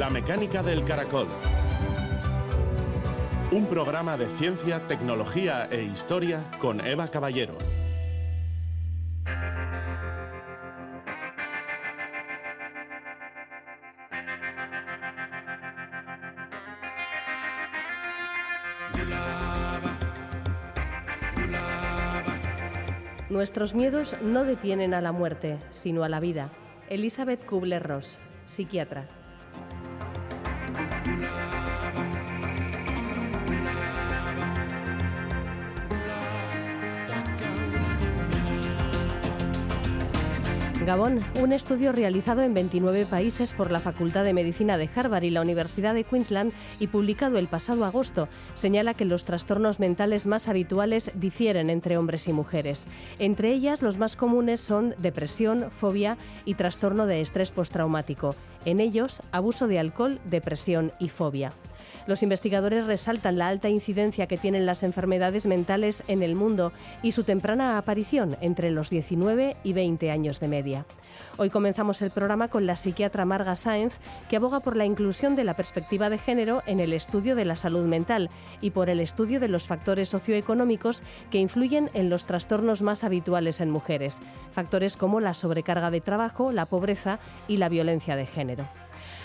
La mecánica del caracol. Un programa de ciencia, tecnología e historia con Eva Caballero. Nuestros miedos no detienen a la muerte, sino a la vida. Elizabeth Kubler-Ross, psiquiatra. Gabón, un estudio realizado en 29 países por la Facultad de Medicina de Harvard y la Universidad de Queensland y publicado el pasado agosto, señala que los trastornos mentales más habituales difieren entre hombres y mujeres. Entre ellas, los más comunes son depresión, fobia y trastorno de estrés postraumático. En ellos, abuso de alcohol, depresión y fobia. Los investigadores resaltan la alta incidencia que tienen las enfermedades mentales en el mundo y su temprana aparición entre los 19 y 20 años de media. Hoy comenzamos el programa con la psiquiatra Marga Sáenz, que aboga por la inclusión de la perspectiva de género en el estudio de la salud mental y por el estudio de los factores socioeconómicos que influyen en los trastornos más habituales en mujeres, factores como la sobrecarga de trabajo, la pobreza y la violencia de género.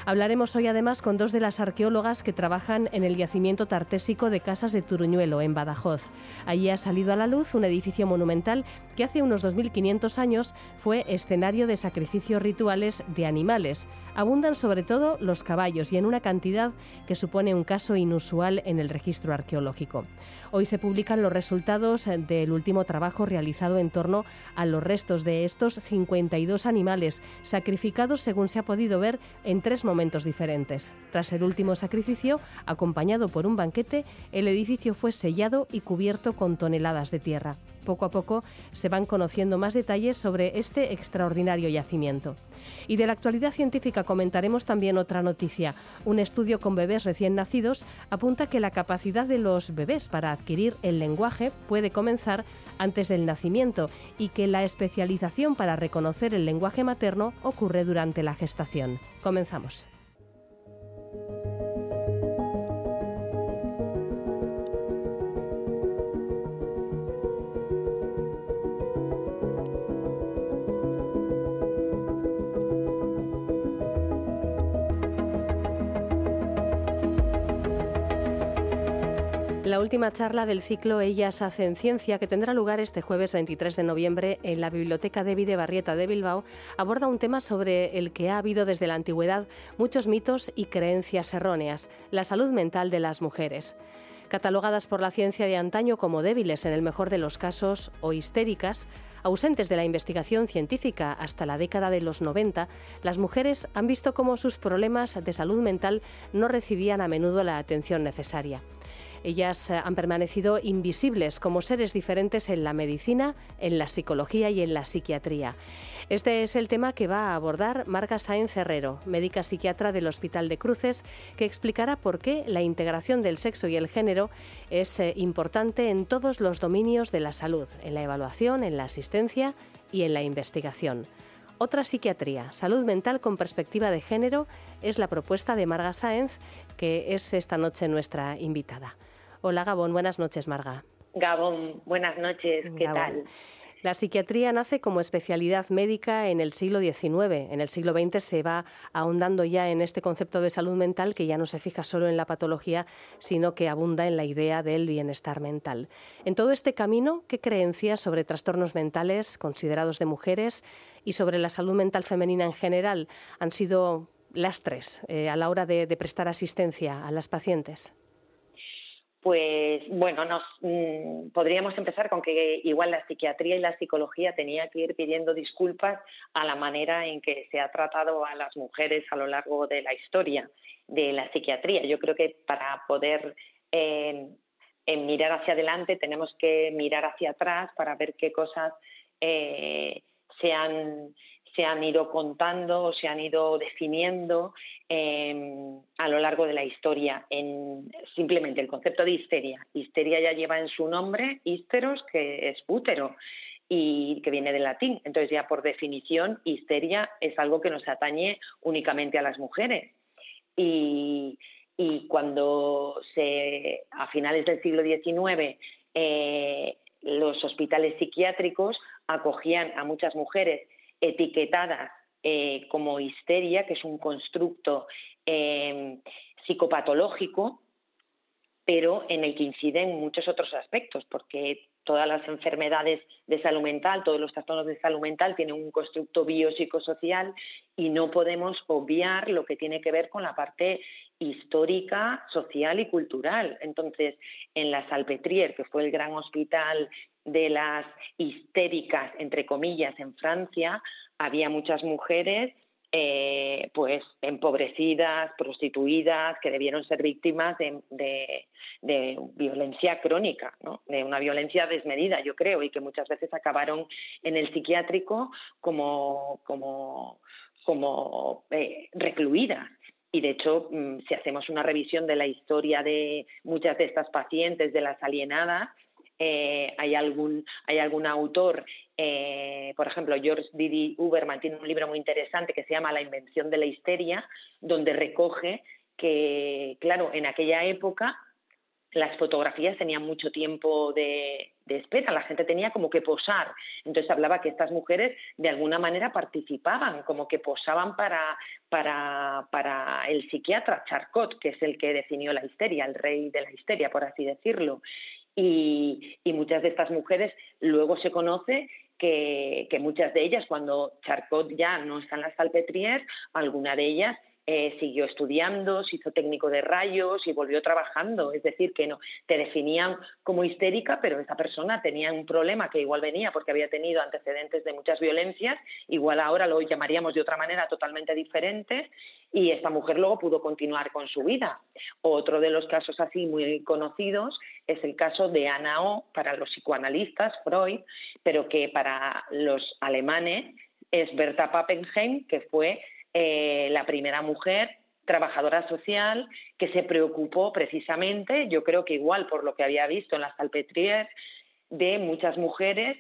Hablaremos hoy además con dos de las arqueólogas que trabajan en el yacimiento tartésico de Casas de Turuñuelo, en Badajoz. Allí ha salido a la luz un edificio monumental que hace unos 2.500 años fue escenario de sacrificios rituales de animales. Abundan sobre todo los caballos y en una cantidad que supone un caso inusual en el registro arqueológico. Hoy se publican los resultados del último trabajo realizado en torno a los restos de estos 52 animales sacrificados, según se ha podido ver, en tres momentos diferentes. Tras el último sacrificio, acompañado por un banquete, el edificio fue sellado y cubierto con toneladas de tierra. Poco a poco se van conociendo más detalles sobre este extraordinario yacimiento. Y de la actualidad científica comentaremos también otra noticia. Un estudio con bebés recién nacidos apunta que la capacidad de los bebés para adquirir el lenguaje puede comenzar antes del nacimiento y que la especialización para reconocer el lenguaje materno ocurre durante la gestación. Comenzamos. La última charla del ciclo Ellas hacen ciencia, que tendrá lugar este jueves 23 de noviembre en la Biblioteca de Barrieta de Bilbao, aborda un tema sobre el que ha habido desde la antigüedad muchos mitos y creencias erróneas, la salud mental de las mujeres. Catalogadas por la ciencia de antaño como débiles en el mejor de los casos o histéricas, ausentes de la investigación científica hasta la década de los 90, las mujeres han visto cómo sus problemas de salud mental no recibían a menudo la atención necesaria. Ellas eh, han permanecido invisibles como seres diferentes en la medicina, en la psicología y en la psiquiatría. Este es el tema que va a abordar Marga Sáenz Herrero, médica psiquiatra del Hospital de Cruces, que explicará por qué la integración del sexo y el género es eh, importante en todos los dominios de la salud, en la evaluación, en la asistencia y en la investigación. Otra psiquiatría, salud mental con perspectiva de género, es la propuesta de Marga Sáenz, que es esta noche nuestra invitada. Hola Gabón, buenas noches Marga. Gabón, buenas noches, ¿qué tal? La psiquiatría nace como especialidad médica en el siglo XIX. En el siglo XX se va ahondando ya en este concepto de salud mental que ya no se fija solo en la patología, sino que abunda en la idea del bienestar mental. En todo este camino, ¿qué creencias sobre trastornos mentales considerados de mujeres y sobre la salud mental femenina en general han sido lastres eh, a la hora de prestar asistencia a las pacientes? Pues bueno, nos mm, podríamos empezar con que igual la psiquiatría y la psicología tenía que ir pidiendo disculpas a la manera en que se ha tratado a las mujeres a lo largo de la historia de la psiquiatría. Yo creo que para poder eh, mirar hacia adelante tenemos que mirar hacia atrás para ver qué cosas eh, se han se han ido contando o se han ido definiendo em, a lo largo de la historia. En simplemente el concepto de histeria. Histeria ya lleva en su nombre histeros, que es útero y que viene del latín. Entonces ya por definición histeria es algo que nos atañe únicamente a las mujeres. y, cuando se, a finales del siglo XIX eh, los hospitales psiquiátricos acogían a muchas mujeres etiquetadas eh, como histeria, que es un constructo eh, psicopatológico, pero en el que inciden muchos otros aspectos, porque todas las enfermedades de salud mental, todos los trastornos de salud mental tienen un constructo biopsicosocial y no podemos obviar lo que tiene que ver con la parte histórica, social y cultural. Entonces, en la Salpetriere, que fue el gran hospital de las histéricas, entre comillas, en Francia, había muchas mujeres eh, pues empobrecidas, prostituidas, que debieron ser víctimas de, violencia crónica, de una violencia desmedida, yo creo, y que muchas veces acabaron en el psiquiátrico como, como, como eh, recluidas. Y de hecho, mm, si hacemos una revisión de la historia de muchas de estas pacientes, de las alienadas, eh, hay, algún, hay algún autor, eh, por ejemplo, George Didi Uberman tiene un libro muy interesante que se llama La invención de la histeria, donde recoge que, claro, en aquella época las fotografías tenían mucho tiempo de, espera, la gente tenía como que posar. Entonces hablaba que estas mujeres de alguna manera participaban, como que posaban para, para, para el psiquiatra Charcot, que es el que definió la histeria, el rey de la histeria, por así decirlo. Y, muchas de estas mujeres luego se conoce que, muchas de ellas, cuando Charcot ya no está en la Salpetriere, alguna de ellas eh, siguió estudiando, se hizo técnico de rayos y volvió trabajando. Es decir, que no te definían como histérica, pero esa persona tenía un problema que igual venía porque había tenido antecedentes de muchas violencias, igual ahora lo llamaríamos de otra manera totalmente diferente, y esta mujer luego pudo continuar con su vida. Otro de los casos así muy conocidos es el caso de Anna O para los psicoanalistas, Freud, pero que para los alemanes es Berta Pappenheim, que fue eh, la primera mujer trabajadora social que se preocupó precisamente, yo creo que igual por lo que había visto en las Salpetriere, de muchas mujeres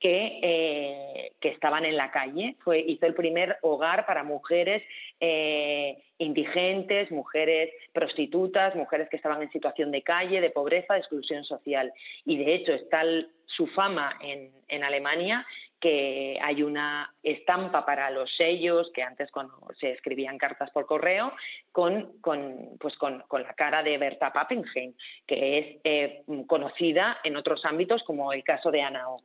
que, eh, que, estaban en la calle. Fue, hizo el primer hogar para mujeres eh, indigentes, mujeres prostitutas, mujeres que estaban en situación de calle, de pobreza, de exclusión social. Y de hecho está su fama en, en Alemania que hay una estampa para los sellos, que antes cuando se escribían cartas por correo, con, con, pues con, la cara de Berta Pappenheim, que es eh, conocida en otros ámbitos como el caso de Ana O.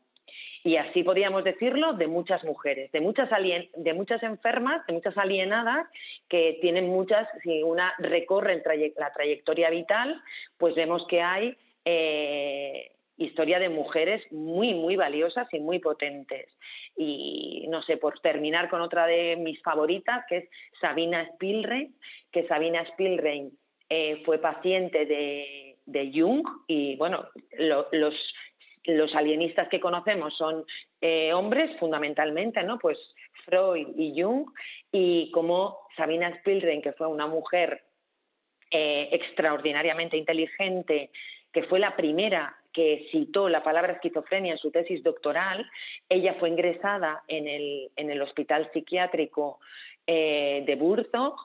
Y así podríamos decirlo de muchas mujeres, de muchas, de muchas enfermas, de muchas alienadas, que tienen muchas, si una recorre la trayectoria vital, pues vemos que hay eh, historia de mujeres muy, muy valiosas y muy potentes. Y no sé, por terminar con otra de mis favoritas, que es Sabina Spielrein, que Sabina Spielrein eh, fue paciente de, de, Jung y bueno, los, los alienistas que conocemos son eh, hombres fundamentalmente, ¿no? Pues Freud y Jung, y como Sabina Spielrein, que fue una mujer eh, extraordinariamente inteligente, que fue la primera que citó la palabra esquizofrenia en su tesis doctoral, ella fue ingresada en el, en el hospital psiquiátrico eh, de Burzog,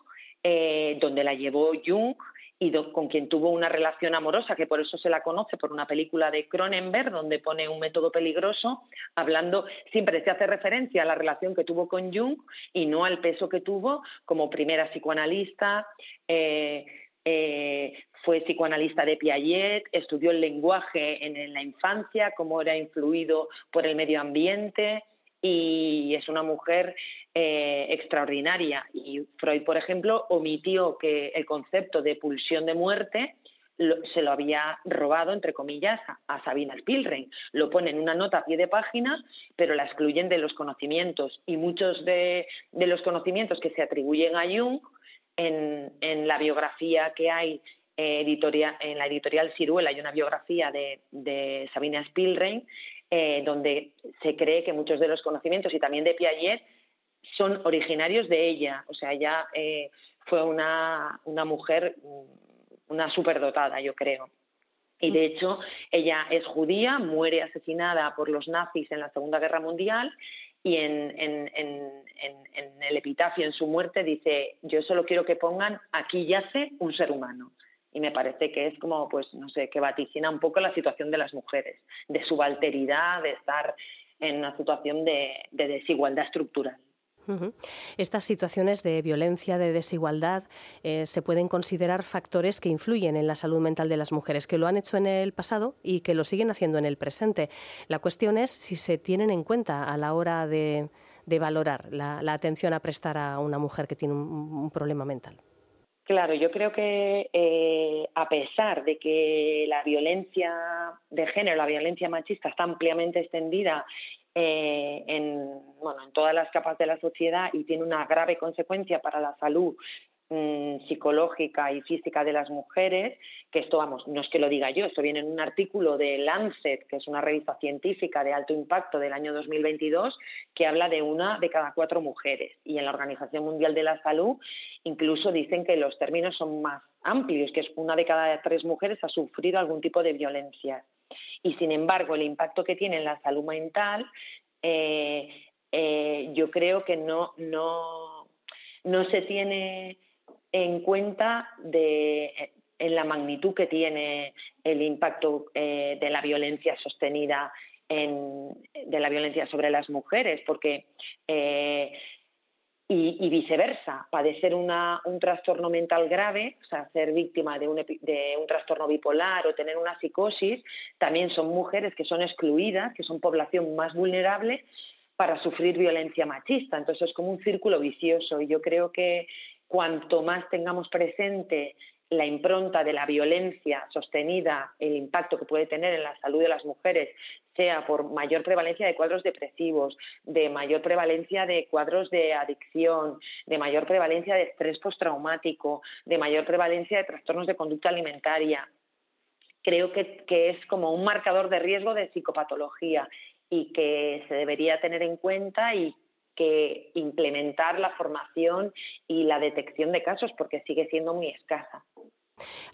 eh, donde la llevó Jung y con quien tuvo una relación amorosa, que por eso se la conoce por una película de Cronenberg, donde pone un método peligroso, hablando, siempre se hace referencia a la relación que tuvo con Jung y no al peso que tuvo como primera psicoanalista. Eh, fue psicoanalista de Piaget, estudió el lenguaje en, la infancia, cómo era influido por el medio ambiente y es una mujer eh, extraordinaria. Y Freud, por ejemplo, omitió que el concepto de pulsión de muerte se lo había robado, entre comillas, a, Sabina Spielrein. Lo pone en una nota a pie de página, pero la excluyen de los conocimientos. Y muchos de, los conocimientos que se atribuyen a Jung en, en la biografía que hay editorial, en la editorial Ciruela hay una biografía de, de Sabina Spielrein, eh, donde se cree que muchos de los conocimientos y también de Piaget son originarios de ella. O sea, ella eh, fue una, una mujer, mm, una superdotada, yo creo. Y de hecho, ella es judía, muere asesinada por los nazis en la Segunda Guerra Mundial y en, el epitafio, en su muerte, dice, yo solo quiero que pongan, aquí yace un ser humano. Y me parece que es como, pues, no sé, que vaticina un poco la situación de las mujeres, de subalteridad, de estar en una situación de desigualdad estructural. Estas situaciones de violencia, de desigualdad, eh, se pueden considerar factores que influyen en la salud mental de las mujeres, que lo han hecho en el pasado y que lo siguen haciendo en el presente. La cuestión es si se tienen en cuenta a la hora de, valorar la, atención a prestar a una mujer que tiene un, problema mental. Claro, yo creo que eh, a pesar de que la violencia de género, la violencia machista está ampliamente extendida eh, en, todas las capas de la sociedad y tiene una grave consecuencia para la salud mm, psicológica y física de las mujeres, que esto, vamos, no es que lo diga yo, esto viene en un artículo de Lancet, que es una revista científica de alto impacto del año 2022, que habla de una de cada cuatro mujeres. Y en la Organización Mundial de la Salud incluso dicen que los términos son más amplios, que es una de cada tres mujeres ha sufrido algún tipo de violencia y sin embargo el impacto que tiene en la salud mental eh, eh, yo creo que no, no, no se tiene en cuenta de, en la magnitud que tiene el impacto eh, de la violencia sostenida en, de la violencia sobre las mujeres, porque y, viceversa, padecer una, un trastorno mental grave, o sea, ser víctima de un, de un trastorno bipolar o tener una psicosis, también son mujeres que son excluidas, que son población más vulnerable para sufrir violencia machista. Entonces es como un círculo vicioso y yo creo que cuanto más tengamos presente la impronta de la violencia sostenida, el impacto que puede tener en la salud de las mujeres, sea por mayor prevalencia de cuadros depresivos, de mayor prevalencia de cuadros de adicción, de mayor prevalencia de estrés postraumático, de mayor prevalencia de trastornos de conducta alimentaria. Creo que, que es como un marcador de riesgo de psicopatología y que se debería tener en cuenta y que implementar la formación y la detección de casos porque sigue siendo muy escasa.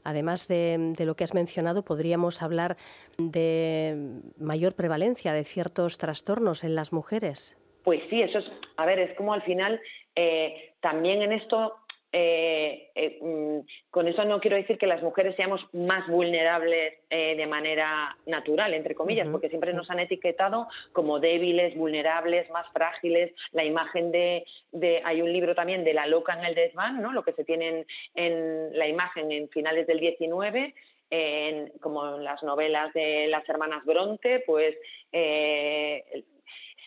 Además de, lo que has mencionado, podríamos hablar de mayor prevalencia de ciertos trastornos en las mujeres. Pues sí, eso es, a ver, es como al final eh, también en esto eh, eh, mm, con eso no quiero decir que las mujeres seamos más vulnerables eh, de manera natural, entre comillas, porque siempre nos han etiquetado como débiles, vulnerables, más frágiles. La imagen de, hay un libro también de la loca en el desván, ¿no? Lo que se tiene en, la imagen en finales del 19 como en las novelas de las hermanas Bronte, pues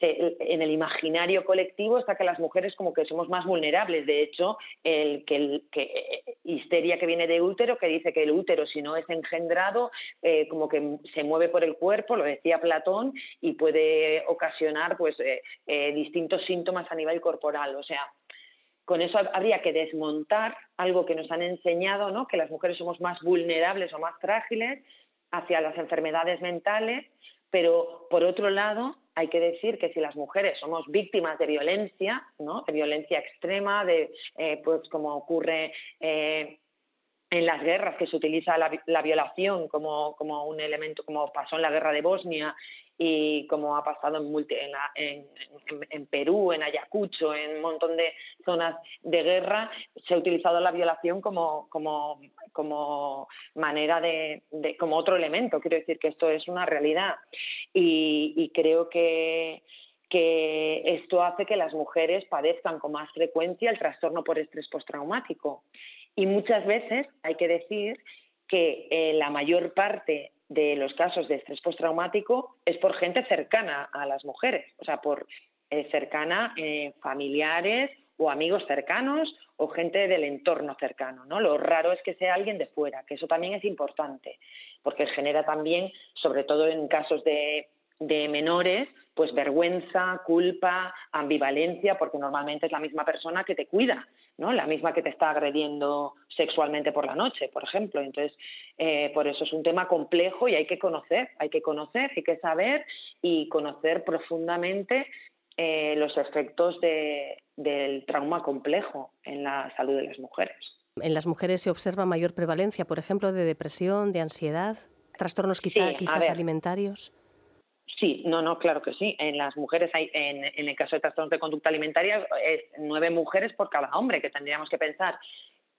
en el imaginario colectivo está que las mujeres como que somos más vulnerables. De hecho, el que, el, que histeria que viene de útero, que dice que el útero si no es engendrado, eh, como que se mueve por el cuerpo, lo decía Platón, y puede ocasionar pues eh, eh, distintos síntomas a nivel corporal. O sea, con eso habría que desmontar algo que nos han enseñado, ¿no? que las mujeres somos más vulnerables o más frágiles hacia las enfermedades mentales, pero por otro lado hay que decir que si las mujeres somos víctimas de violencia, ¿no? de violencia extrema, de eh, pues como ocurre eh, en las guerras, que se utiliza la, violación como, como, un elemento, como pasó en la guerra de Bosnia y como ha pasado en, en, en, Perú, en Ayacucho, en un montón de zonas de guerra, se ha utilizado la violación como, como, como manera de, como otro elemento. Quiero decir que esto es una realidad y, creo que que esto hace que las mujeres padezcan con más frecuencia el trastorno por estrés postraumático. Y muchas veces hay que decir que eh, la mayor parte de los casos de estrés postraumático es por gente cercana a las mujeres, o sea, por eh, cercana eh, familiares o amigos cercanos o gente del entorno cercano, ¿no? Lo raro es que sea alguien de fuera, que eso también es importante, porque genera también, sobre todo en casos de de menores, pues vergüenza, culpa, ambivalencia, porque normalmente es la misma persona que te cuida, ¿no? La misma que te está agrediendo sexualmente por la noche, por ejemplo. Entonces, eh, por eso es un tema complejo y hay que conocer, hay que conocer, hay que saber y conocer profundamente eh, los efectos del trauma complejo en la salud de las mujeres. En las mujeres se observa mayor prevalencia, por ejemplo, de depresión, de ansiedad, trastornos quizás alimentarios. Sí, no, no, claro que sí. En las mujeres hay, en, el caso de trastornos de conducta alimentaria, es nueve mujeres por cada hombre, que tendríamos que pensar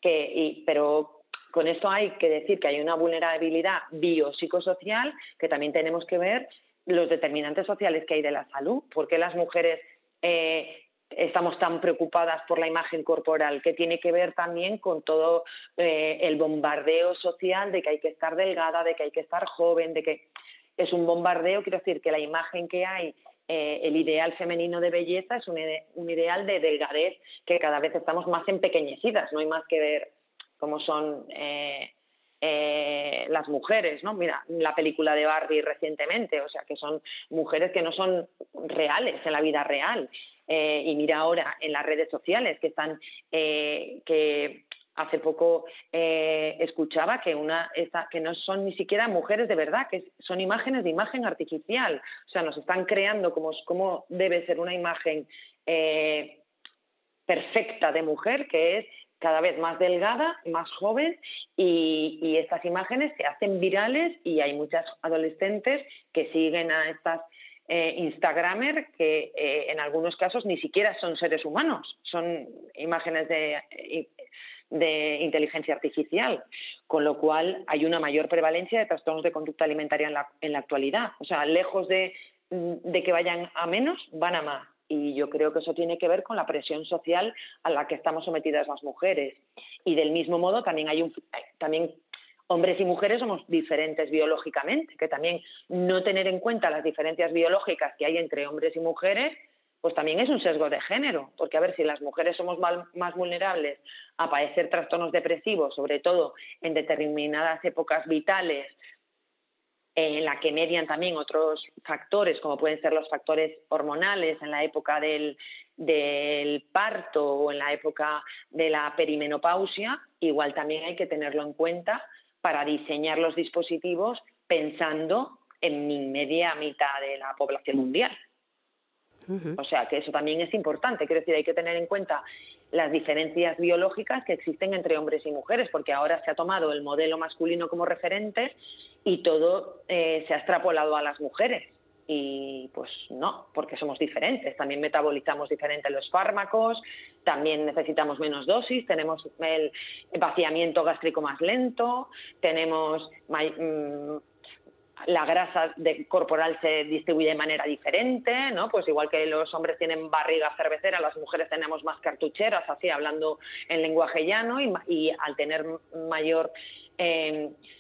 que, pero con esto hay que decir que hay una vulnerabilidad biopsicosocial que también tenemos que ver los determinantes sociales que hay de la salud. ¿Por qué las mujeres eh, estamos tan preocupadas por la imagen corporal? Que tiene que ver también con todo eh, el bombardeo social de que hay que estar delgada, de que hay que estar joven, de que es un bombardeo, quiero decir que la imagen que hay eh, el ideal femenino de belleza es un, ideal de delgadez que cada vez estamos más empequeñecidas, no hay más que ver cómo son eh, eh, las mujeres, ¿no? Mira, la película de Barbie recientemente, o sea, que son mujeres que no son reales en la vida real. y mira ahora en las redes sociales que están, que hace poco eh, escuchaba que una que no son ni siquiera mujeres de verdad, que son imágenes de imagen artificial. O sea, nos están creando como debe ser una imagen eh, perfecta de mujer, que es cada vez más delgada, más joven, y, estas imágenes se hacen virales y hay muchas adolescentes que siguen a estas eh, que eh, en algunos casos ni siquiera son seres humanos, son imágenes de de inteligencia artificial, con lo cual hay una mayor prevalencia de trastornos de conducta alimentaria en la, en la actualidad. O sea, lejos de, de que vayan a menos, van a más. Y yo creo que eso tiene que ver con la presión social a la que estamos sometidas las mujeres. Y del mismo modo también hay un también hombres y mujeres somos diferentes biológicamente, que también no tener en cuenta las diferencias biológicas que hay entre hombres y mujeres pues también es un sesgo de género, porque a ver si las mujeres somos más vulnerables a padecer trastornos depresivos, sobre todo en determinadas épocas vitales, en la que median también otros factores, como pueden ser los factores hormonales en la época del, parto o en la época de la perimenopausia, igual también hay que tenerlo en cuenta para diseñar los dispositivos pensando en media mitad de la población mundial. O sea que eso también es importante. Quiero decir, hay que tener en cuenta las diferencias biológicas que existen entre hombres y mujeres, porque ahora se ha tomado el modelo masculino como referente y todo eh, se ha extrapolado a las mujeres. Y pues no, porque somos diferentes. También metabolizamos diferente los fármacos, también necesitamos menos dosis, tenemos el vaciamiento gástrico más lento, tenemos mm, la grasa corporal se distribuye de manera diferente, ¿no? Pues igual que los hombres tienen barriga cervecera, las mujeres tenemos más cartucheras, así hablando en lenguaje llano, y al tener mayor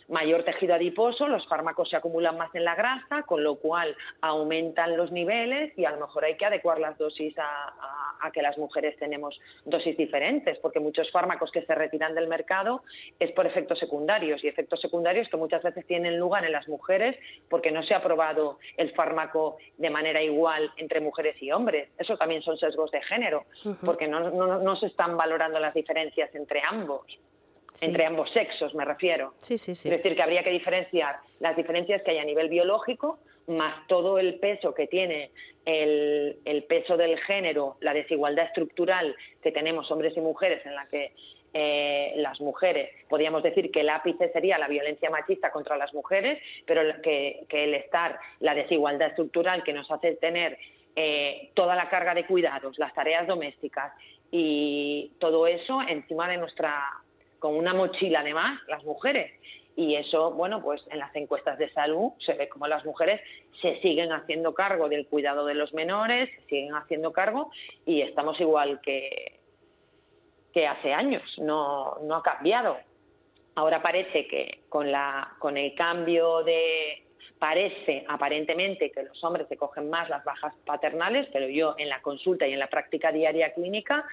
mayor tejido adiposo, los fármacos se acumulan más en la grasa, con lo cual aumentan los niveles y a lo mejor hay que adecuar las dosis a, a, que las mujeres tenemos dosis diferentes, porque muchos fármacos que se retiran del mercado es por efectos secundarios y efectos secundarios que muchas veces tienen lugar en las mujeres porque no se ha probado el fármaco de manera igual entre mujeres y hombres. Eso también son sesgos de género, porque no, no, no se están valorando las diferencias entre ambos entre ambos sexos, me refiero. Sí, sí, sí. Es decir, que habría que diferenciar las diferencias que hay a nivel biológico más todo el peso que tiene el, peso del género, la desigualdad estructural que tenemos hombres y mujeres en la que eh, las mujeres, podríamos decir que el ápice sería la violencia machista contra las mujeres, pero que, el estar, la desigualdad estructural que nos hace tener eh, toda la carga de cuidados, las tareas domésticas y todo eso encima de nuestra con una mochila además, las mujeres. Y eso, bueno, pues en las encuestas de salud se ve como las mujeres se siguen haciendo cargo del cuidado de los menores, se siguen haciendo cargo y estamos igual que, que hace años, no, no ha cambiado. Ahora parece que con, la, con el cambio de, parece aparentemente que los hombres se cogen más las bajas paternales, pero yo en la consulta y en la práctica diaria clínica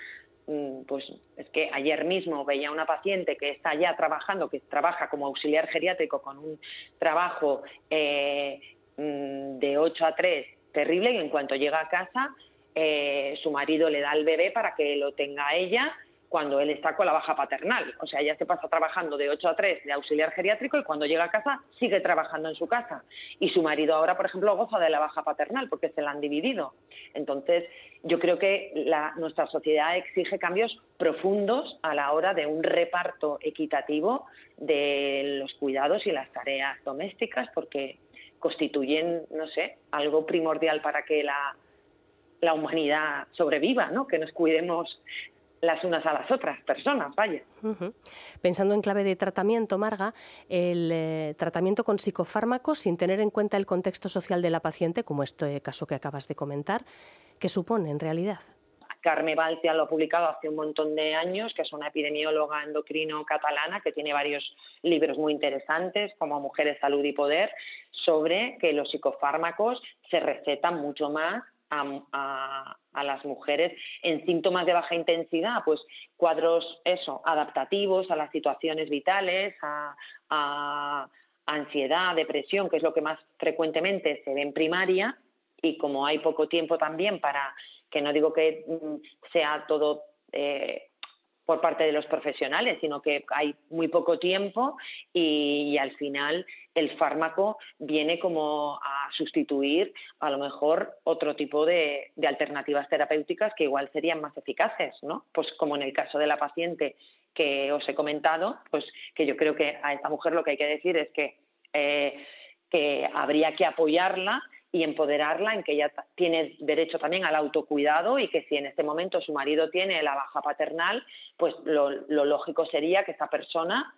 pues es que ayer mismo veía una paciente que está ya trabajando, que trabaja como auxiliar geriátrico con un trabajo eh, mm, de 8 a 3 terrible y en cuanto llega a casa eh, su marido le da el bebé para que lo tenga ella cuando él está con la baja paternal. O sea, ella se pasa trabajando de 8 a 3 de auxiliar geriátrico y cuando llega a casa sigue trabajando en su casa. Y su marido ahora, por ejemplo, goza de la baja paternal porque se la han dividido. Entonces, yo creo que nuestra sociedad exige cambios profundos a la hora de un reparto equitativo de los cuidados y las tareas domésticas porque constituyen, no sé, algo primordial para que la, la humanidad sobreviva, ¿no? Que nos cuidemos las unas a las otras personas, vaya. Pensando en clave de tratamiento, Marga, el eh, tratamiento con psicofármacos sin tener en cuenta el contexto social de la paciente, como este caso que acabas de comentar, ¿qué supone en realidad? Carme Balcia lo ha publicado hace un montón de años, que es una epidemióloga endocrino catalana que tiene varios libros muy interesantes, como Mujeres, Salud y Poder, sobre que los psicofármacos se recetan mucho más a, las mujeres en síntomas de baja intensidad, pues cuadros eso, adaptativos a las situaciones vitales, a, a ansiedad, depresión, que es lo que más frecuentemente se ve en primaria, y como hay poco tiempo también para que no digo que mm, sea todo eh, por parte de los profesionales, sino que hay muy poco tiempo y, al final el fármaco viene como a sustituir a lo mejor otro tipo de, alternativas terapéuticas que igual serían más eficaces, ¿no? Pues como en el caso de la paciente que os he comentado, pues que yo creo que a esta mujer lo que hay que decir es que, eh, que habría que apoyarla y empoderarla en que ella tiene derecho también al autocuidado y que si en este momento su marido tiene la baja paternal, pues lo, lógico sería que esa persona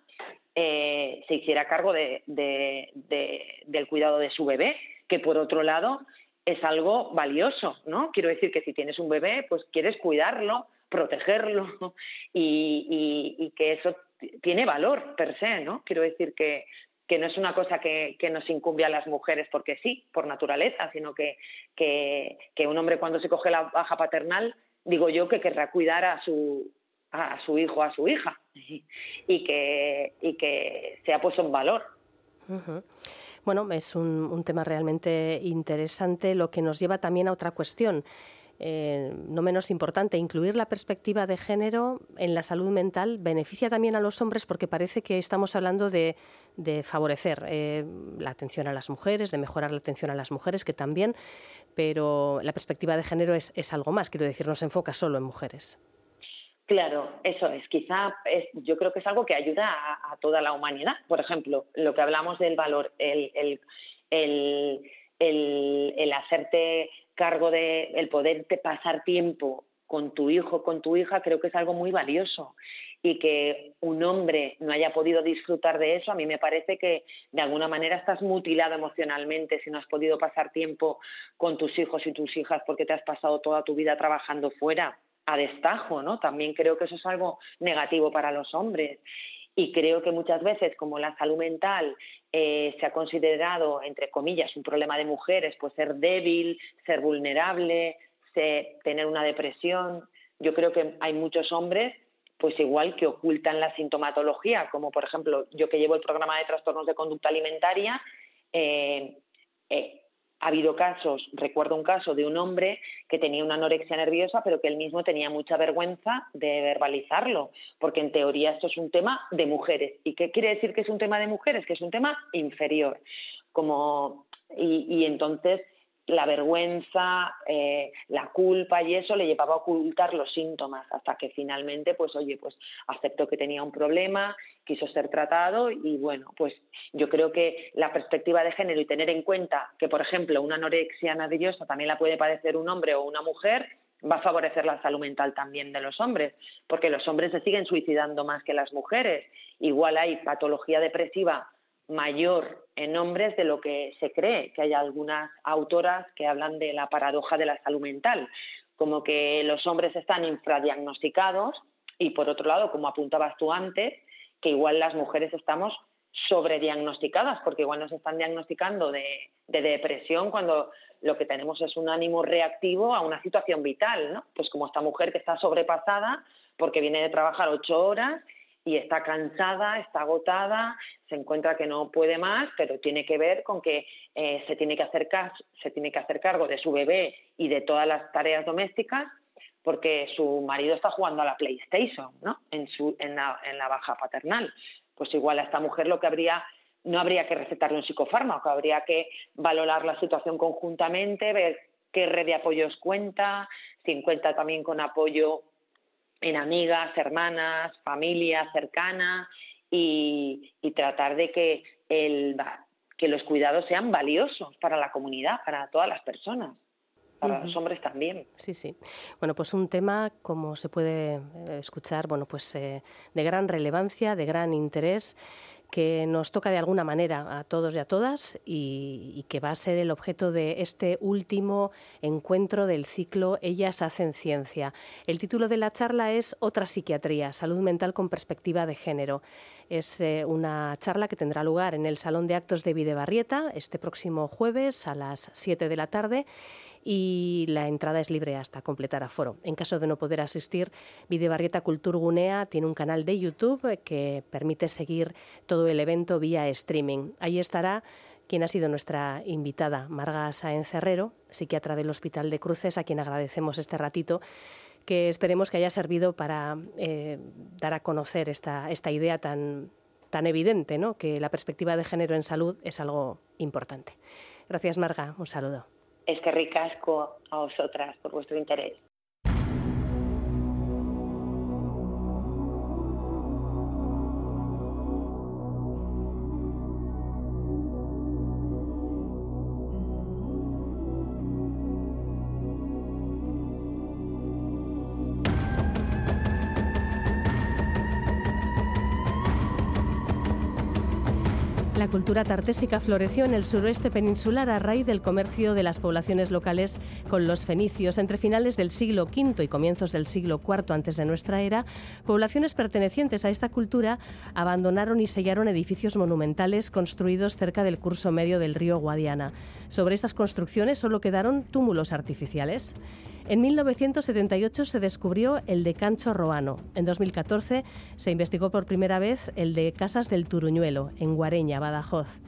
eh, se hiciera cargo de, del cuidado de su bebé, que por otro lado es algo valioso, ¿no? Quiero decir que si tienes un bebé, pues quieres cuidarlo, protegerlo y, y que eso tiene valor per se, ¿no? Quiero decir que que no es una cosa que, nos incumbe a las mujeres porque sí, por naturaleza, sino que, que, un hombre cuando se coge la baja paternal, digo yo que querrá cuidar a su, a su hijo, a su hija, y que, y que sea puesto en valor. Bueno, es un, un tema realmente interesante, lo que nos lleva también a otra cuestión. Eh, no menos importante, incluir la perspectiva de género en la salud mental beneficia también a los hombres porque parece que estamos hablando de, favorecer eh, la atención a las mujeres, de mejorar la atención a las mujeres, que también, pero la perspectiva de género es, algo más, quiero decir, no se enfoca solo en mujeres. Claro, eso es. Quizá es, yo creo que es algo que ayuda a, toda la humanidad. Por ejemplo, lo que hablamos del valor, el, el, el hacerte cargo de el poderte pasar tiempo con tu hijo, con tu hija, creo que es algo muy valioso. Y que un hombre no haya podido disfrutar de eso, a mí me parece que de alguna manera estás mutilado emocionalmente si no has podido pasar tiempo con tus hijos y tus hijas porque te has pasado toda tu vida trabajando fuera a destajo, ¿no? También creo que eso es algo negativo para los hombres. Y creo que muchas veces, como la salud mental eh, se ha considerado, entre comillas, un problema de mujeres, pues ser débil, ser vulnerable, tener una depresión. Yo creo que hay muchos hombres, pues igual que ocultan la sintomatología, como por ejemplo yo que llevo el programa de trastornos de conducta alimentaria, eh, eh, ha habido casos, recuerdo un caso de un hombre que tenía una anorexia nerviosa, pero que él mismo tenía mucha vergüenza de verbalizarlo, porque en teoría esto es un tema de mujeres. ¿Y qué quiere decir que es un tema de mujeres? Que es un tema inferior. Como, y, entonces la vergüenza, eh, la culpa y eso le llevaba a ocultar los síntomas hasta que finalmente, pues oye, pues aceptó que tenía un problema, quiso ser tratado y bueno, pues yo creo que la perspectiva de género y tener en cuenta que, por ejemplo, una anorexia nerviosa también la puede padecer un hombre o una mujer, va a favorecer la salud mental también de los hombres, porque los hombres se siguen suicidando más que las mujeres. Igual hay patología depresiva mayor en hombres de lo que se cree, que hay algunas autoras que hablan de la paradoja de la salud mental, como que los hombres están infradiagnosticados y por otro lado, como apuntabas tú antes, que igual las mujeres estamos sobrediagnosticadas, porque igual nos están diagnosticando de, de, depresión cuando lo que tenemos es un ánimo reactivo a una situación vital, ¿no? Pues como esta mujer que está sobrepasada porque viene de trabajar ocho horas y está cansada, está agotada, se encuentra que no puede más, pero tiene que ver con que eh, se, tiene que hacer se tiene que hacer cargo de su bebé y de todas las tareas domésticas porque su marido está jugando a la PlayStation, ¿no? En, su, en, la, en la baja paternal. Pues igual a esta mujer lo que habría no habría que recetarle un psicofármaco, habría que valorar la situación conjuntamente, ver qué red de apoyos cuenta, si cuenta también con apoyo en amigas, hermanas, familia cercana y, tratar de que el, que los cuidados sean valiosos para la comunidad, para todas las personas para los hombres también. Sí, sí. Bueno, pues un tema, como se puede eh, escuchar, bueno, pues eh, de gran relevancia, de gran interés que nos toca de alguna manera a todos y a todas y, que va a ser el objeto de este último encuentro del ciclo Ellas hacen ciencia. El título de la charla es Otra psiquiatría, salud mental con perspectiva de género. Es eh, una charla que tendrá lugar en el Salón de Actos de Videbarrieta este próximo jueves a las 7 de la tarde y la entrada es libre hasta completar aforo. En caso de no poder asistir, Videbarrieta Culturgunea tiene un canal de YouTube que permite seguir todo el evento vía streaming. Ahí estará quien ha sido nuestra invitada, Marga Sáenz Herrero, psiquiatra del Hospital de Cruces, a quien agradecemos este ratito que esperemos que haya servido para eh, dar a conocer esta, esta idea tan, tan evidente, ¿no? que la perspectiva de género en salud es algo importante. Gracias, Marga. Un saludo. Es que ricasco a vosotras por vuestro interés. Cultura tartésica floreció en el suroeste peninsular a raíz del comercio de las poblaciones locales con los fenicios. Entre finales del siglo V y comienzos del siglo IV antes de nuestra era, poblaciones pertenecientes a esta cultura abandonaron y sellaron edificios monumentales construidos cerca del curso medio del río Guadiana. Sobre estas construcciones solo quedaron túmulos artificiales. En 1978 se descubrió el de Cancho Roano. En 2014 se investigó por primera vez el de Casas del Turuñuelo, en Guareña, Badajoz.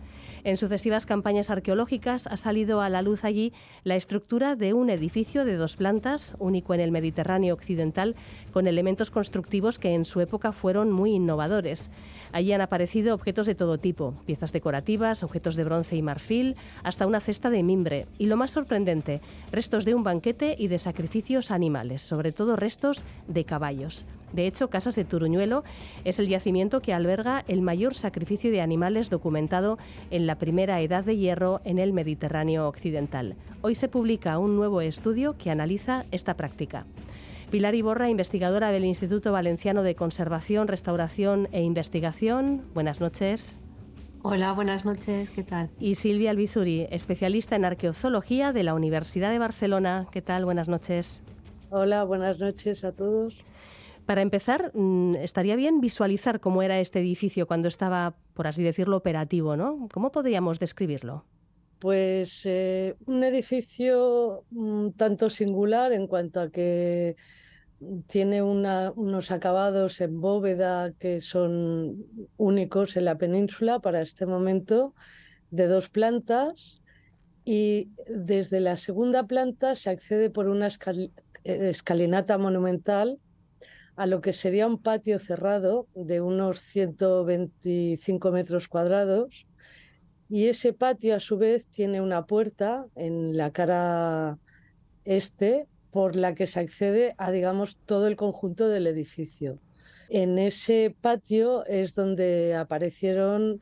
En sucesivas campañas arqueológicas ha salido a la luz allí la estructura de un edificio de dos plantas, único en el Mediterráneo occidental, con elementos constructivos que en su época fueron muy innovadores. Allí han aparecido objetos de todo tipo, piezas decorativas, objetos de bronce y marfil, hasta una cesta de mimbre. Y lo más sorprendente, restos de un banquete y de sacrificios animales, sobre todo restos de caballos. De hecho, Casas de Turuñuelo es el yacimiento que alberga el mayor sacrificio de animales documentado en la primera edad de hierro en el Mediterráneo occidental. Hoy se publica un nuevo estudio que analiza esta práctica. Pilar Iborra, investigadora del Instituto Valenciano de Conservación, Restauración e Investigación. Buenas noches. Hola, buenas noches, ¿qué tal? Y Silvia Albizuri, especialista en arqueozoología de la Universidad de Barcelona. ¿Qué tal? Buenas noches. Hola, buenas noches a todos. Para empezar, mm, estaría bien visualizar cómo era este edificio cuando estaba, por así decirlo, operativo, ¿no? ¿Cómo podríamos describirlo? Pues eh, un edificio un tanto singular en cuanto a que tiene unos acabados en bóveda que son únicos en la península para este momento, de dos plantas, y desde la segunda planta se accede por una escalinata monumental a lo que sería un patio cerrado de unos 125 metros cuadrados. Y ese patio, a su vez, tiene una puerta en la cara este por la que se accede a, digamos, todo el conjunto del edificio. En ese patio es donde aparecieron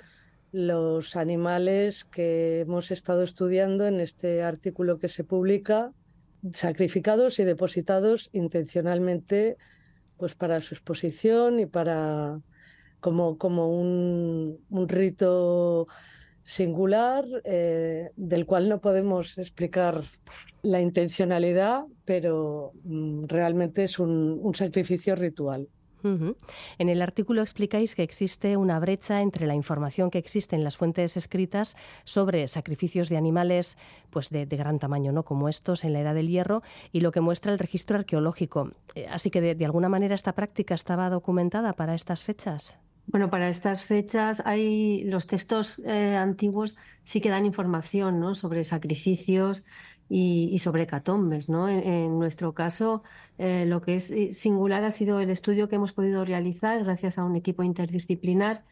los animales que hemos estado estudiando en este artículo que se publica, sacrificados y depositados intencionalmente pues para su exposición y para como, como un, rito singular eh, del cual no podemos explicar la intencionalidad, pero mm, realmente es un sacrificio ritual. En el artículo explicáis que existe una brecha entre la información que existe en las fuentes escritas sobre sacrificios de animales pues de, gran tamaño, ¿no? como estos en la Edad del Hierro, y lo que muestra el registro arqueológico. Eh, así que, de, alguna manera, esta práctica estaba documentada para estas fechas. Bueno, para estas fechas hay los textos eh, antiguos sí que dan información ¿no? sobre sacrificios, y, sobre catombes. ¿no? En, nuestro caso, eh, lo que es eh, singular ha sido el estudio que hemos podido realizar gracias a un equipo interdisciplinar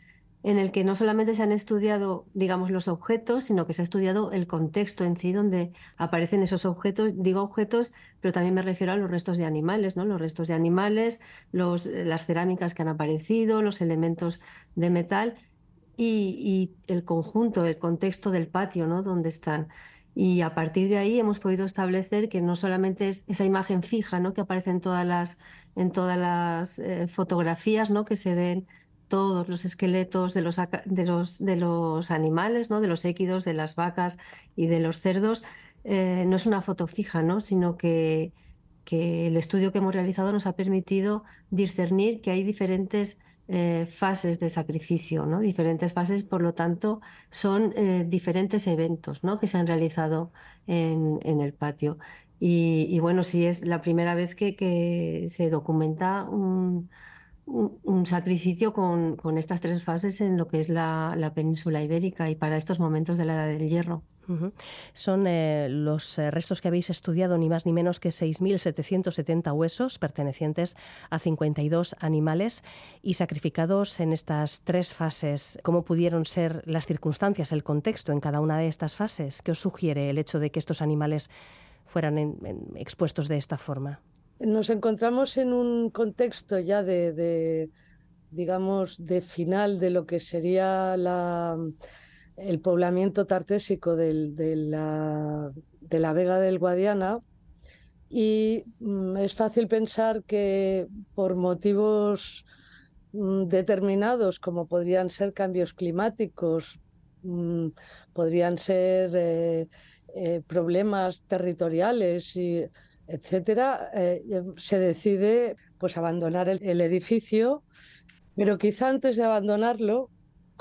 en el que no solamente se han estudiado, digamos, los objetos, sino que se ha estudiado el contexto en sí donde aparecen esos objetos. Digo objetos, pero también me refiero a los restos de animales, ¿no? Los restos de animales, los, las cerámicas que han aparecido, los elementos de metal y, el conjunto, el contexto del patio, ¿no? Donde están. Y a partir de ahí hemos podido establecer que no solamente es esa imagen fija, ¿no? Que aparece en todas las, en todas las eh, fotografías, ¿no? Que se ven todos los esqueletos de los, de los, de los animales, ¿no? De los équidos, de las vacas y de los cerdos. Eh, no es una foto fija, ¿no? Sino que, que el estudio que hemos realizado nos ha permitido discernir que hay diferentes eh, fases de sacrificio, ¿no? Diferentes fases, por lo tanto, son eh, diferentes eventos ¿no? que se han realizado en, el patio. Y, bueno, sí es la primera vez que, se documenta un, sacrificio con, estas tres fases en lo que es la península ibérica y para estos momentos de la Edad del Hierro. Son eh, los eh, restos que habéis estudiado ni más ni menos que 6.770 huesos pertenecientes a 52 animales y sacrificados en estas tres fases. ¿Cómo pudieron ser las circunstancias, el contexto en cada una de estas fases? ¿Qué os sugiere el hecho de que estos animales fueran expuestos de esta forma? Nos encontramos en un contexto ya de digamos, de final de lo que sería la el poblamiento tartésico de, la, de, la, Vega del Guadiana. Y mm, es fácil pensar que por motivos mm, determinados, como podrían ser cambios climáticos, mm, podrían ser eh, eh, problemas territoriales y etcétera, eh, se decide pues abandonar el edificio, pero quizá antes de abandonarlo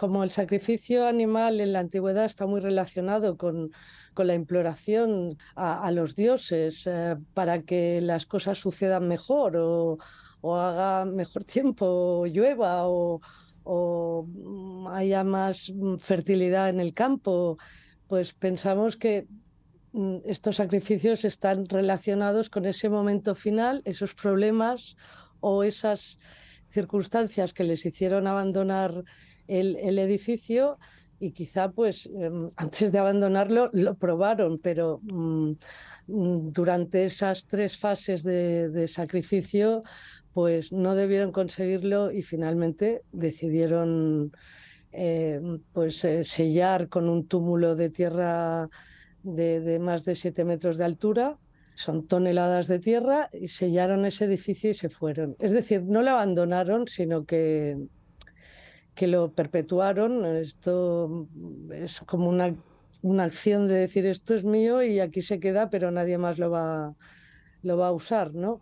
como el sacrificio animal en la antigüedad está muy relacionado con, con la imploración a, los dioses eh, para que las cosas sucedan mejor o, haga mejor tiempo, o llueva o, haya más fertilidad en el campo, pues pensamos que mm, estos sacrificios están relacionados con ese momento final, esos problemas o esas circunstancias que les hicieron abandonar el, edificio y quizá pues em, antes de abandonarlo lo probaron, pero mm, mm, durante esas tres fases de, sacrificio pues no debieron conseguirlo y finalmente decidieron em, pues eh, sellar con un túmulo de tierra de más de siete metros de altura son toneladas de tierra y sellaron ese edificio y se fueron. Es decir, no lo abandonaron, sino que que lo perpetuaron. Esto es como una, una acción de decir esto es mío y aquí se queda, pero nadie más lo va, lo va a usar, ¿no?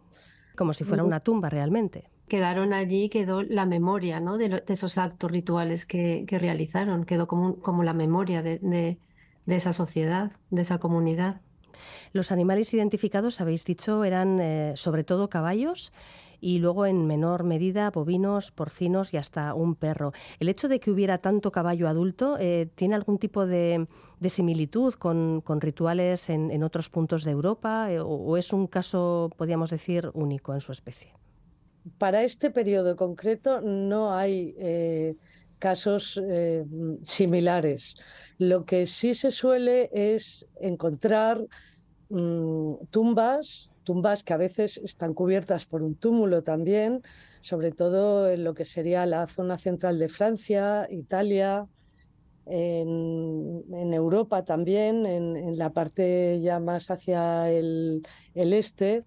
Como si fuera una tumba realmente. Quedaron allí, quedó la memoria ¿no? de, esos actos rituales que, que realizaron, quedó como, como la memoria de, de, esa sociedad, de esa comunidad. Los animales identificados, habéis dicho, eran eh, sobre todo caballos y luego en menor medida bovinos, porcinos y hasta un perro. ¿El hecho de que hubiera tanto caballo adulto eh, tiene algún tipo de, similitud con, rituales en, otros puntos de Europa eh, o, es un caso, podríamos decir, único en su especie? Para este periodo concreto no hay eh, casos similares. Lo que sí se suele es encontrar mm, tumbas tumbas que a veces están cubiertas por un túmulo también, sobre todo en lo que sería la zona central de Francia, Italia, en, Europa también, en, la parte ya más hacia el, este,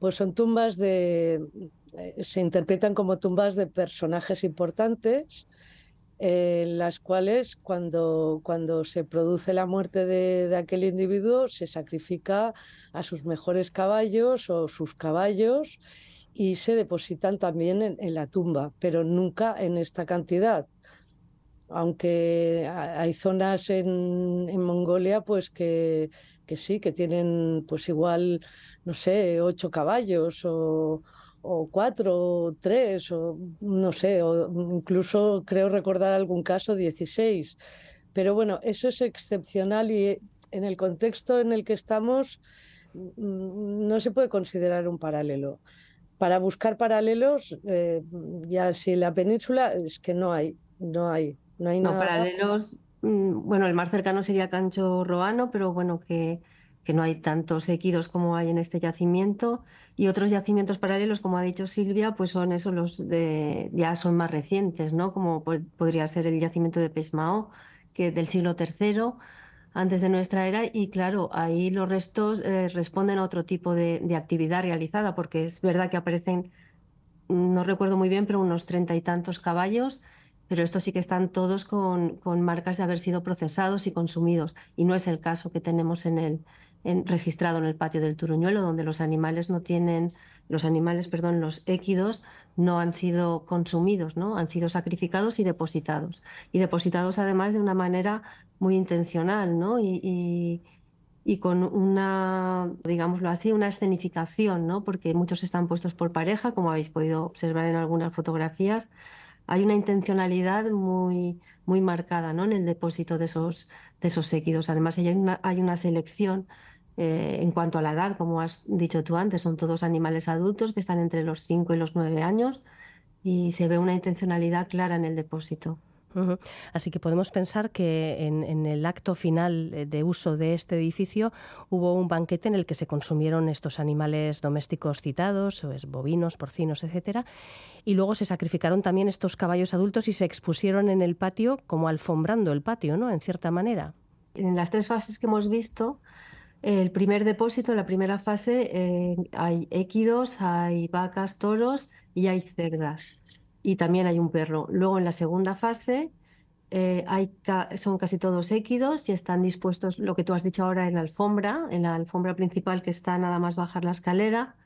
pues son tumbas de, eh, se interpretan como tumbas de personajes importantes en las cuales cuando, cuando se produce la muerte de, aquel individuo se sacrifica a sus mejores caballos o sus caballos y se depositan también en, la tumba, pero nunca en esta cantidad. Aunque hay zonas en, en Mongolia pues que, que sí, que tienen pues igual, no sé, ocho caballos o, o cuatro, o tres, o no sé, o incluso creo recordar algún caso 16. Pero bueno, eso es excepcional y en el contexto en el que estamos mm, no se puede considerar un paralelo. Para buscar paralelos, eh, ya si la península es que no hay, no hay, no hay no, paralelos, mm, bueno, el más cercano sería Cancho Roano, pero bueno, que que no hay tantos equidos como hay en este yacimiento y otros yacimientos paralelos, como ha dicho Silvia, pues son esos los de ya son más recientes, ¿no? Como podría ser el yacimiento de Pesmao, que del siglo III antes de nuestra era y claro, ahí los restos eh, responden a otro tipo de, de, actividad realizada, porque es verdad que aparecen, no recuerdo muy bien, pero unos treinta y tantos caballos pero estos sí que están todos con, con, marcas de haber sido procesados y consumidos. Y no es el caso que tenemos en el, en, registrado en el patio del Turuñuelo, donde los animales no tienen, los animales, perdón, los équidos no han sido consumidos, ¿no? Han sido sacrificados y depositados. Y depositados además de una manera muy intencional, ¿no? Y, y, con una, digámoslo así, una escenificación, ¿no? Porque muchos están puestos por pareja, como habéis podido observar en algunas fotografías hay una intencionalidad muy, muy marcada ¿no? en el depósito de esos, de esos séquidos. Además, hay una, hay una selección eh, en cuanto a la edad, como has dicho tú antes, son todos animales adultos que están entre los 5 y los 9 años y se ve una intencionalidad clara en el depósito. Así que podemos pensar que en, el acto final eh, de uso de este edificio hubo un banquete en el que se consumieron estos animales domésticos citados, es bovinos, porcinos, etcétera, y luego se sacrificaron también estos caballos adultos y se expusieron en el patio como alfombrando el patio, ¿no? En cierta manera. En las tres fases que hemos visto, el primer depósito, la primera fase, eh, hay équidos, hay vacas, toros y hay cerdas y también hay un perro. Luego en la segunda fase eh, hay son casi todos équidos y están dispuestos, lo que tú has dicho ahora, en la alfombra, en la alfombra principal que está nada más bajar la escalera.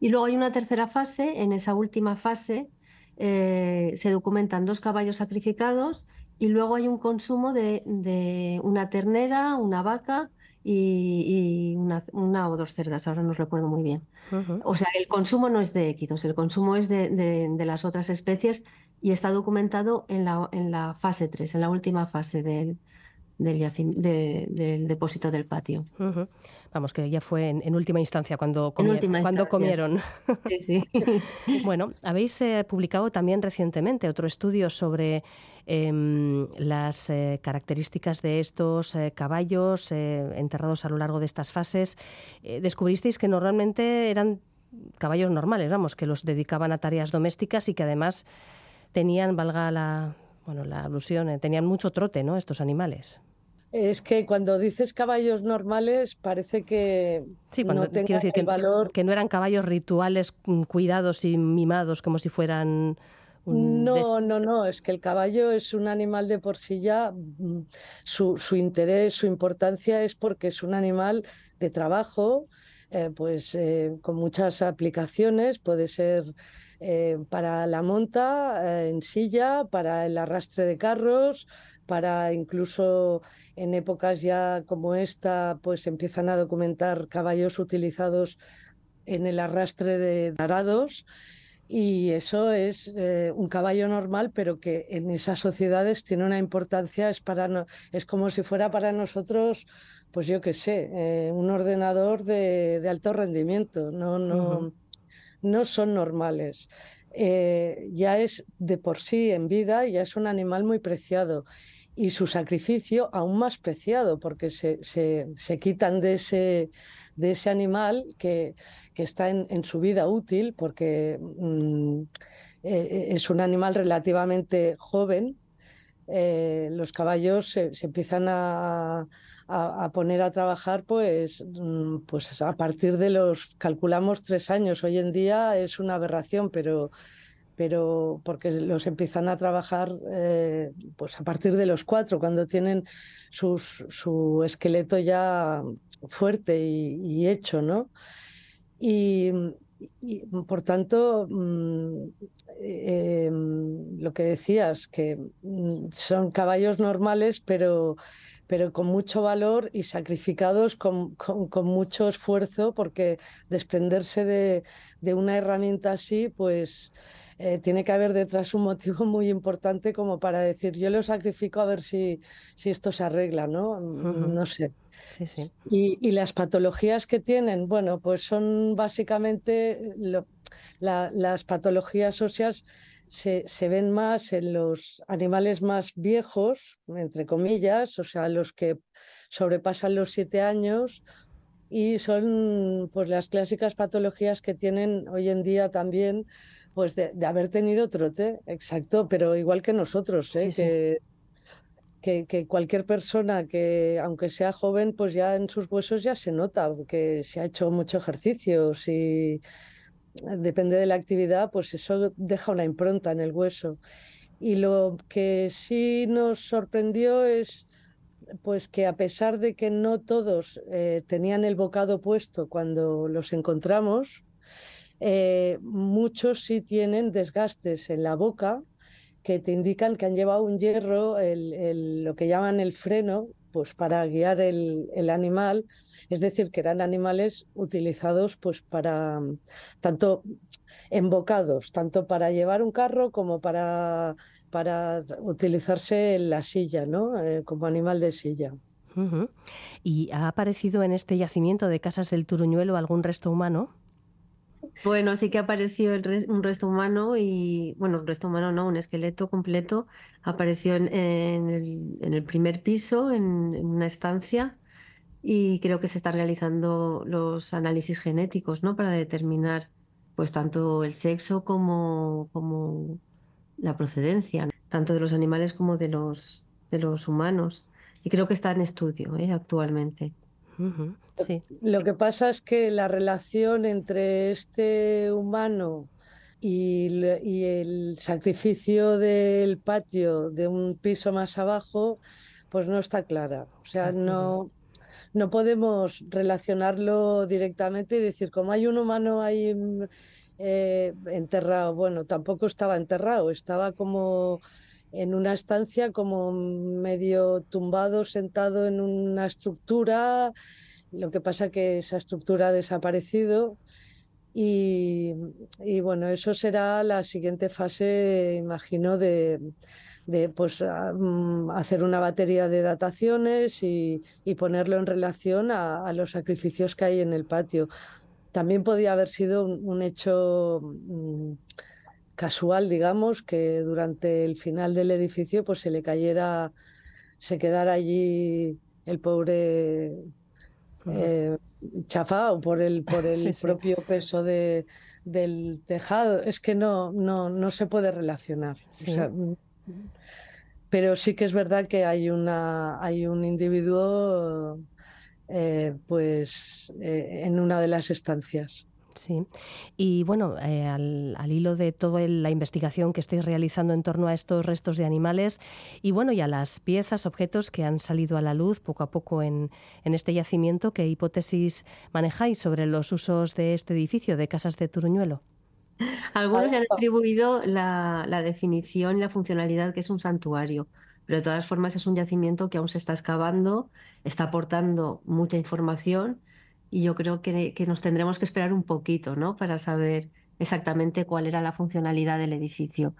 Y luego hay una tercera fase, en esa última fase eh, se documentan dos caballos sacrificados y luego hay un consumo de, de una ternera, una vaca y, una, o dos cerdas, ahora no recuerdo muy bien. O sea, el consumo no es de équidos, el consumo es de, de, las otras especies y está documentado en la, en la fase 3, en la última fase del, del, del depósito del patio. Vamos, que ya fue en, última instancia cuando, cuando comieron. Sí, sí. bueno, habéis eh, publicado también recientemente otro estudio sobre em, las eh, características de estos eh, caballos enterrados a lo largo de estas fases. descubristeis que normalmente eran caballos normales, vamos, que los dedicaban a tareas domésticas y que además tenían, valga la, bueno, la alusión, tenían mucho trote, ¿no? Estos animales. Es que cuando dices caballos normales parece que no tengan decir que, valor. Que no eran caballos rituales mm, cuidados y mimados como si fueran... No, no, no, es que el caballo es un animal de por sí ya, mm, su, interés, su importancia es porque es un animal de trabajo, eh, pues eh, con muchas aplicaciones, puede ser eh, para la monta en silla, para el arrastre de carros, para incluso en épocas ya como esta, pues empiezan a documentar caballos utilizados en el arrastre de arados. Y eso es eh, un caballo normal, pero que en esas sociedades tiene una importancia, es, para no, es como si fuera para nosotros, pues yo qué sé, eh, un ordenador de, alto rendimiento, no, no, no son normales. Eh, ya es de por sí en vida, ya es un animal muy preciado y su sacrificio aún más preciado porque se, se, quitan de ese, de ese animal que, que está en, su vida útil porque mm, eh, es un animal relativamente joven. Eh, los caballos se, empiezan a, a, poner a trabajar pues, mm, pues a partir de los, calculamos tres años. Hoy en día es una aberración, pero pero porque los empiezan a trabajar eh, pues a partir de los cuatro, cuando tienen su esqueleto ya fuerte y, hecho, ¿no? Y, por tanto, mm, eh, lo que decías, que mm, son caballos normales, pero, pero con mucho valor y sacrificados con, con, mucho esfuerzo, porque desprenderse de, de una herramienta así, pues eh, tiene que haber detrás un motivo muy importante como para decir yo lo sacrifico a ver si, si esto se arregla, ¿no? No sé. Y, las patologías que tienen, bueno, pues son básicamente las patologías óseas se, se, ven más en los animales más viejos, entre comillas, o sea, los que sobrepasan los siete años y son pues las clásicas patologías que tienen hoy en día también pues de, haber tenido trote, exacto, pero igual que nosotros, ¿eh? que, que, cualquier persona que, aunque sea joven, pues ya en sus huesos ya se nota que se ha hecho mucho ejercicio, si depende de la actividad, pues eso deja una impronta en el hueso. Y lo que sí nos sorprendió es pues que a pesar de que no todos eh, tenían el bocado puesto cuando los encontramos, eh, muchos sí tienen desgastes en la boca que te indican que han llevado un hierro, lo que llaman el freno, pues para guiar el, animal. Es decir, que eran animales utilizados pues para tanto embocados, tanto para llevar un carro como para, para utilizarse en la silla, ¿no? Eh, como animal de silla. ¿Y ha aparecido en este yacimiento de Casas del Turuñuelo algún resto humano? Bueno, sí que apareció un resto humano y, bueno, un resto humano no, un esqueleto completo. Apareció en, el, primer piso, en, una estancia, y creo que se están realizando los análisis genéticos, ¿no? Para determinar, pues, tanto el sexo como, como la procedencia, tanto de los animales como de los, de los humanos. Y creo que está en estudio ¿eh? actualmente. Lo que pasa es que la relación entre este humano y, el sacrificio del patio de un piso más abajo, pues no está clara. O sea, no, no podemos relacionarlo directamente y decir, como hay un humano ahí eh, enterrado, bueno, tampoco estaba enterrado, estaba como en una estancia como medio tumbado, sentado en una estructura. Lo que pasa que esa estructura ha desaparecido y, bueno, eso será la siguiente fase, imagino, de, pues, mm, hacer una batería de dataciones y, ponerlo en relación a, los sacrificios que hay en el patio. También podía haber sido un, hecho... Casual, digamos, que durante el final del edificio pues se le cayera, se quedara allí el pobre eh, chafado por el, por el propio peso de, del tejado. Es que no, no, no se puede relacionar. Mm, pero sí que es verdad que hay, una, hay un individuo eh, pues eh, en una de las estancias. Sí. Y bueno, eh, al, hilo de toda la investigación que estáis realizando en torno a estos restos de animales y bueno, y a las piezas, objetos que han salido a la luz poco a poco en, este yacimiento, ¿qué hipótesis manejáis sobre los usos de este edificio de Casas de Turuñuelo? Algunos han atribuido la, la definición y la funcionalidad que es un santuario, pero de todas formas es un yacimiento que aún se está excavando, está aportando mucha información y yo creo que, nos tendremos que esperar un poquito ¿no? para saber exactamente cuál era la funcionalidad del edificio.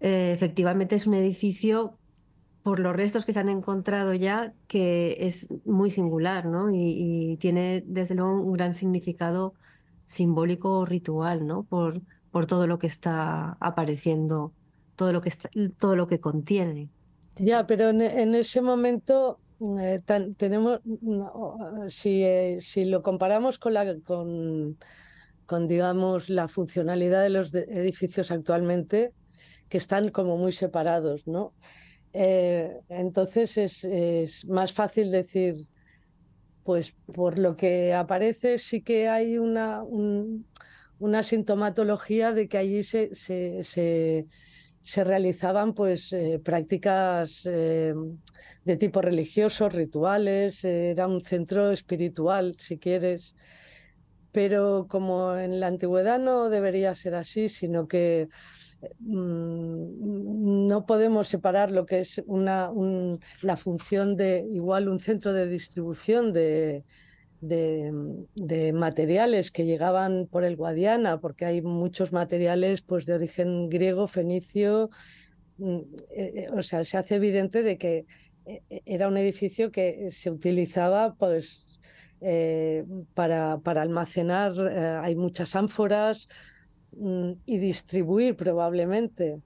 Eh, efectivamente es un edificio, por los restos que se han encontrado ya, que es muy singular ¿no? y, tiene desde luego un gran significado simbólico o ritual ¿no? por, por todo lo que está apareciendo, todo lo que, todo lo que contiene. Ya, pero en ese momento eh, tenemos, si, eh, si, lo comparamos con, la, con, digamos, la funcionalidad de los edificios actualmente, que están como muy separados, ¿no? Eh, entonces es, es, más fácil decir, pues por lo que aparece sí que hay una, una sintomatología de que allí se, se realizaban pues prácticas de tipo religioso, rituales, era un centro espiritual, si quieres, pero como en la antigüedad no debería ser así, sino que mm, no podemos separar lo que es una, la función de igual un centro de distribución de, de, materiales que llegaban por el Guadiana, porque hay muchos materiales pues, de origen griego, fenicio, mm, eh, eh, o sea, se hace evidente de que e, e, era un edificio que se utilizaba pues, eh, para, para, almacenar, eh, hay muchas ánforas mm, y distribuir probablemente.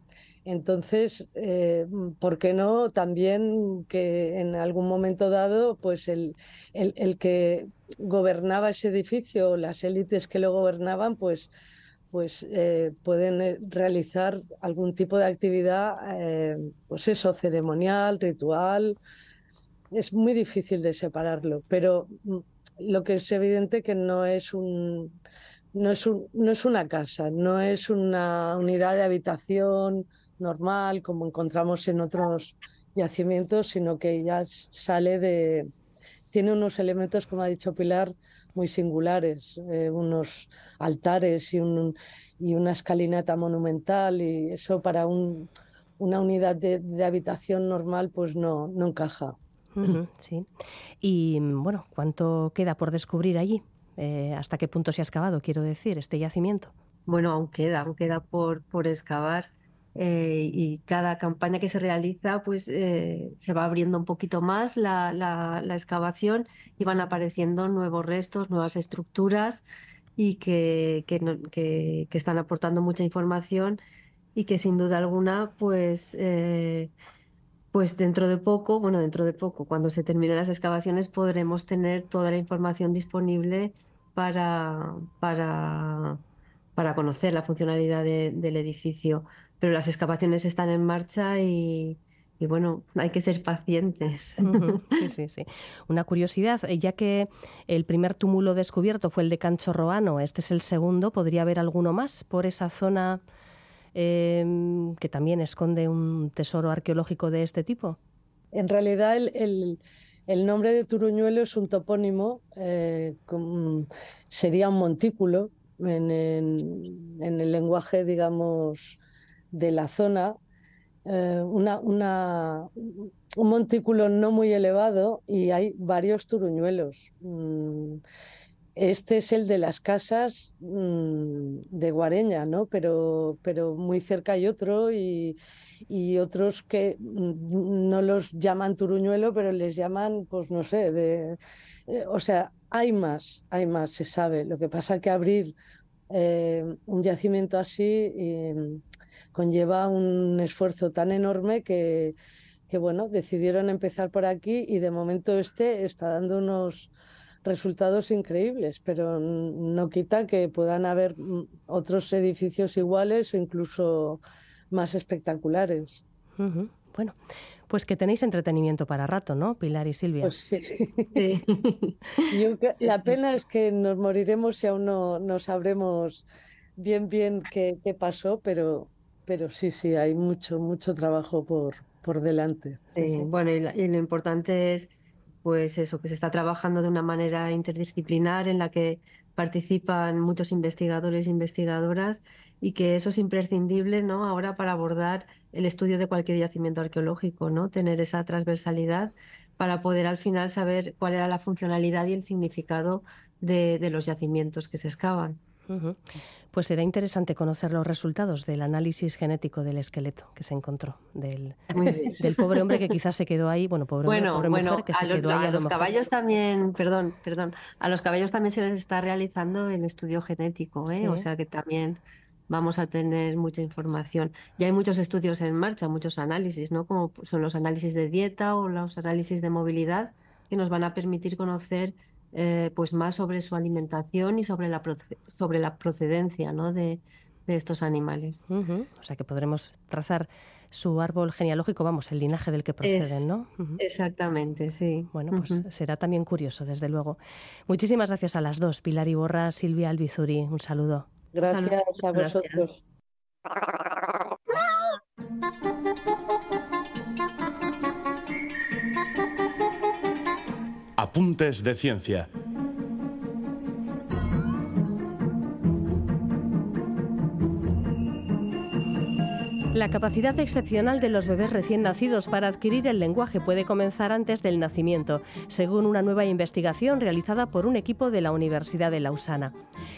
Entonces, eh, ¿por qué no también que en algún momento dado, pues el, el, que gobernaba ese edificio, las élites que lo gobernaban, pues, pues eh, pueden eh, realizar algún tipo de actividad, pues eso, ceremonial, ritual. Es muy difícil de separarlo, pero mm, lo que es evidente que no es un no es, un, no es una casa, no es una unidad de habitación normal como encontramos en otros yacimientos, sino que ya sale de... Tiene unos elementos, como ha dicho Pilar, muy singulares, eh, unos altares y, un, y una escalinata monumental y eso para un, una unidad de, de, habitación normal pues no, no encaja. sí. Y bueno, ¿cuánto queda por descubrir allí? Eh, ¿Hasta qué punto se ha excavado, quiero decir, este yacimiento? Bueno, aún queda, aún queda por, por excavar. Eh, y cada campaña que se realiza pues eh, se va abriendo un poquito más la, la, excavación y van apareciendo nuevos restos, nuevas estructuras y que, que, que, están aportando mucha información y que sin duda alguna pues, eh, pues dentro de poco, bueno dentro de poco, cuando se terminen las excavaciones podremos tener toda la información disponible para, para, para conocer la funcionalidad del edificio pero las excavaciones están en marcha y, bueno, hay que ser pacientes. Sí, sí, sí. Una curiosidad, eh, ya que el primer túmulo descubierto fue el de Cancho Roano, este es el segundo, ¿podría haber alguno más por esa zona em, que también esconde un tesoro arqueológico de este tipo? En realidad el, nombre de Turuñuelo es un topónimo, eh, sería un montículo en, en el lenguaje, digamos, de la zona, eh, un montículo no muy elevado y hay varios turuñuelos. Mm, este es el de las casas mm, de Guareña, ¿no? Pero, muy cerca hay otro y, otros que mm, no los llaman turuñuelo, pero les llaman, pues no sé, eh, o sea, hay más, hay más, se sabe. Lo que pasa que abrir eh, un yacimiento así conlleva un esfuerzo tan enorme que, que, bueno, decidieron empezar por aquí y de momento este está dando unos resultados increíbles, pero no quita que puedan haber mm, otros edificios iguales o incluso más espectaculares. Bueno, pues que tenéis entretenimiento para rato, ¿no, Pilar y Silvia? Pues sí. la pena es que nos moriremos y aún no, no sabremos bien bien qué, qué pasó, pero pero sí, sí, hay mucho, mucho trabajo por, por delante. Bueno, y, lo importante es, pues eso, que se está trabajando de una manera interdisciplinar en la que participan muchos investigadores e investigadoras y que eso es imprescindible, ¿no? Ahora para abordar el estudio de cualquier yacimiento arqueológico, ¿no? Tener esa transversalidad para poder al final saber cuál era la funcionalidad y el significado de, de los yacimientos que se excavan. Pues será interesante conocer los resultados del análisis genético del esqueleto que se encontró, del, del pobre hombre que quizás se quedó ahí, bueno, pobre, bueno, pobre mujer que se los, quedó ahí. A, los caballos también, perdón, perdón, a los caballos también se les está realizando el estudio genético, ¿eh? o sea que también vamos a tener mucha información. Ya hay muchos estudios en marcha, muchos análisis, ¿no? Como son los análisis de dieta o los análisis de movilidad que nos van a permitir conocer eh, pues más sobre su alimentación y sobre la, sobre la procedencia ¿no? de, de estos animales. O sea que podremos trazar su árbol genealógico, vamos, el linaje del que proceden, ¿no? Exactamente, sí. Bueno, pues será también curioso, desde luego. Muchísimas gracias a las dos, Pilar Iborra, Silvia Albizuri. Un saludo. Gracias a vosotros. Apuntes de Ciencia. La capacidad excepcional de los bebés recién nacidos para adquirir el lenguaje puede comenzar antes del nacimiento, según una nueva investigación realizada por un equipo de la Universidad de Lausana.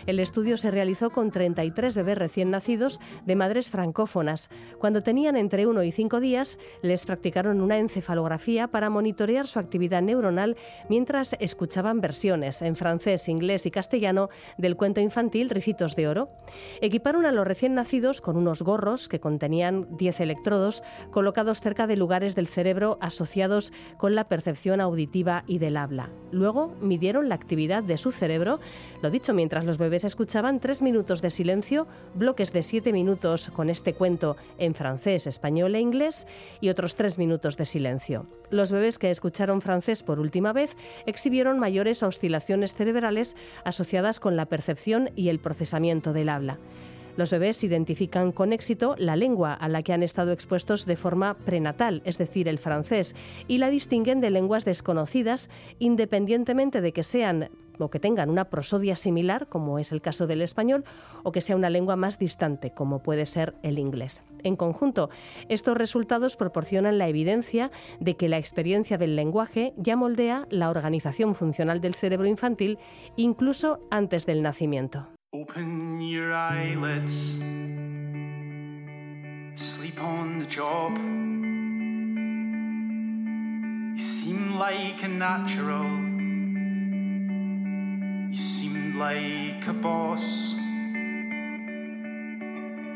El estudio se realizó con 33 bebés recién nacidos de madres francófonas. Cuando tenían entre 1 y 5 días, les practicaron una encefalografía para monitorear su actividad neuronal mientras escuchaban versiones en francés, inglés y castellano del cuento infantil Ricitos de Oro. Equiparon a los recién nacidos con unos gorros que contenían 10 electrodos colocados cerca de lugares del cerebro asociados con la percepción auditiva y del habla. Luego midieron la actividad de su cerebro, lo dicho mientras los bebés escuchaban tres minutos de silencio, bloques de siete minutos con este cuento en francés, español e inglés y otros tres minutos de silencio. Los bebés que escucharon francés por última vez exhibieron mayores oscilaciones cerebrales asociadas con la percepción y el procesamiento del habla. Los bebés identifican con éxito la lengua a la que han estado expuestos de forma prenatal, es decir, el francés, y la distinguen de lenguas desconocidas independientemente de que sean o que tengan una prosodia similar, como es el caso del español, o que sea una lengua más distante, como puede ser el inglés. En conjunto, estos resultados proporcionan la evidencia de que la experiencia del lenguaje ya moldea la organización funcional del cerebro infantil incluso antes del nacimiento. Open your eyelids. Sleep on the job. You seem like a natural. You seemed like a boss.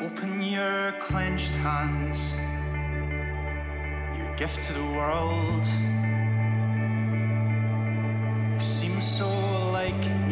Open your clenched hands. Your gift to the world. You seem so like